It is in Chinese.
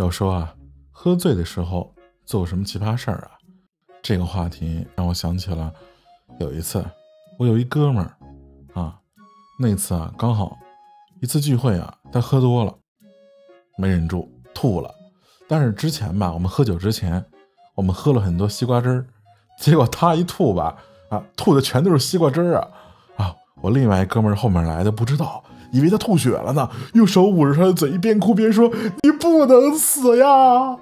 要说啊，喝醉的时候做什么奇葩事儿啊？这个话题让我想起了有一次，我有一哥们儿啊，那次啊刚好一次聚会啊，他喝多了，没忍住吐了。但是之前吧，我们喝酒之前，我们喝了很多西瓜汁儿，结果他一吐吧，啊，吐的全都是西瓜汁儿啊啊！我另外一哥们儿后面来的不知道。以为他吐血了呢，用手捂着他的嘴，一边哭边说：“你不能死呀！”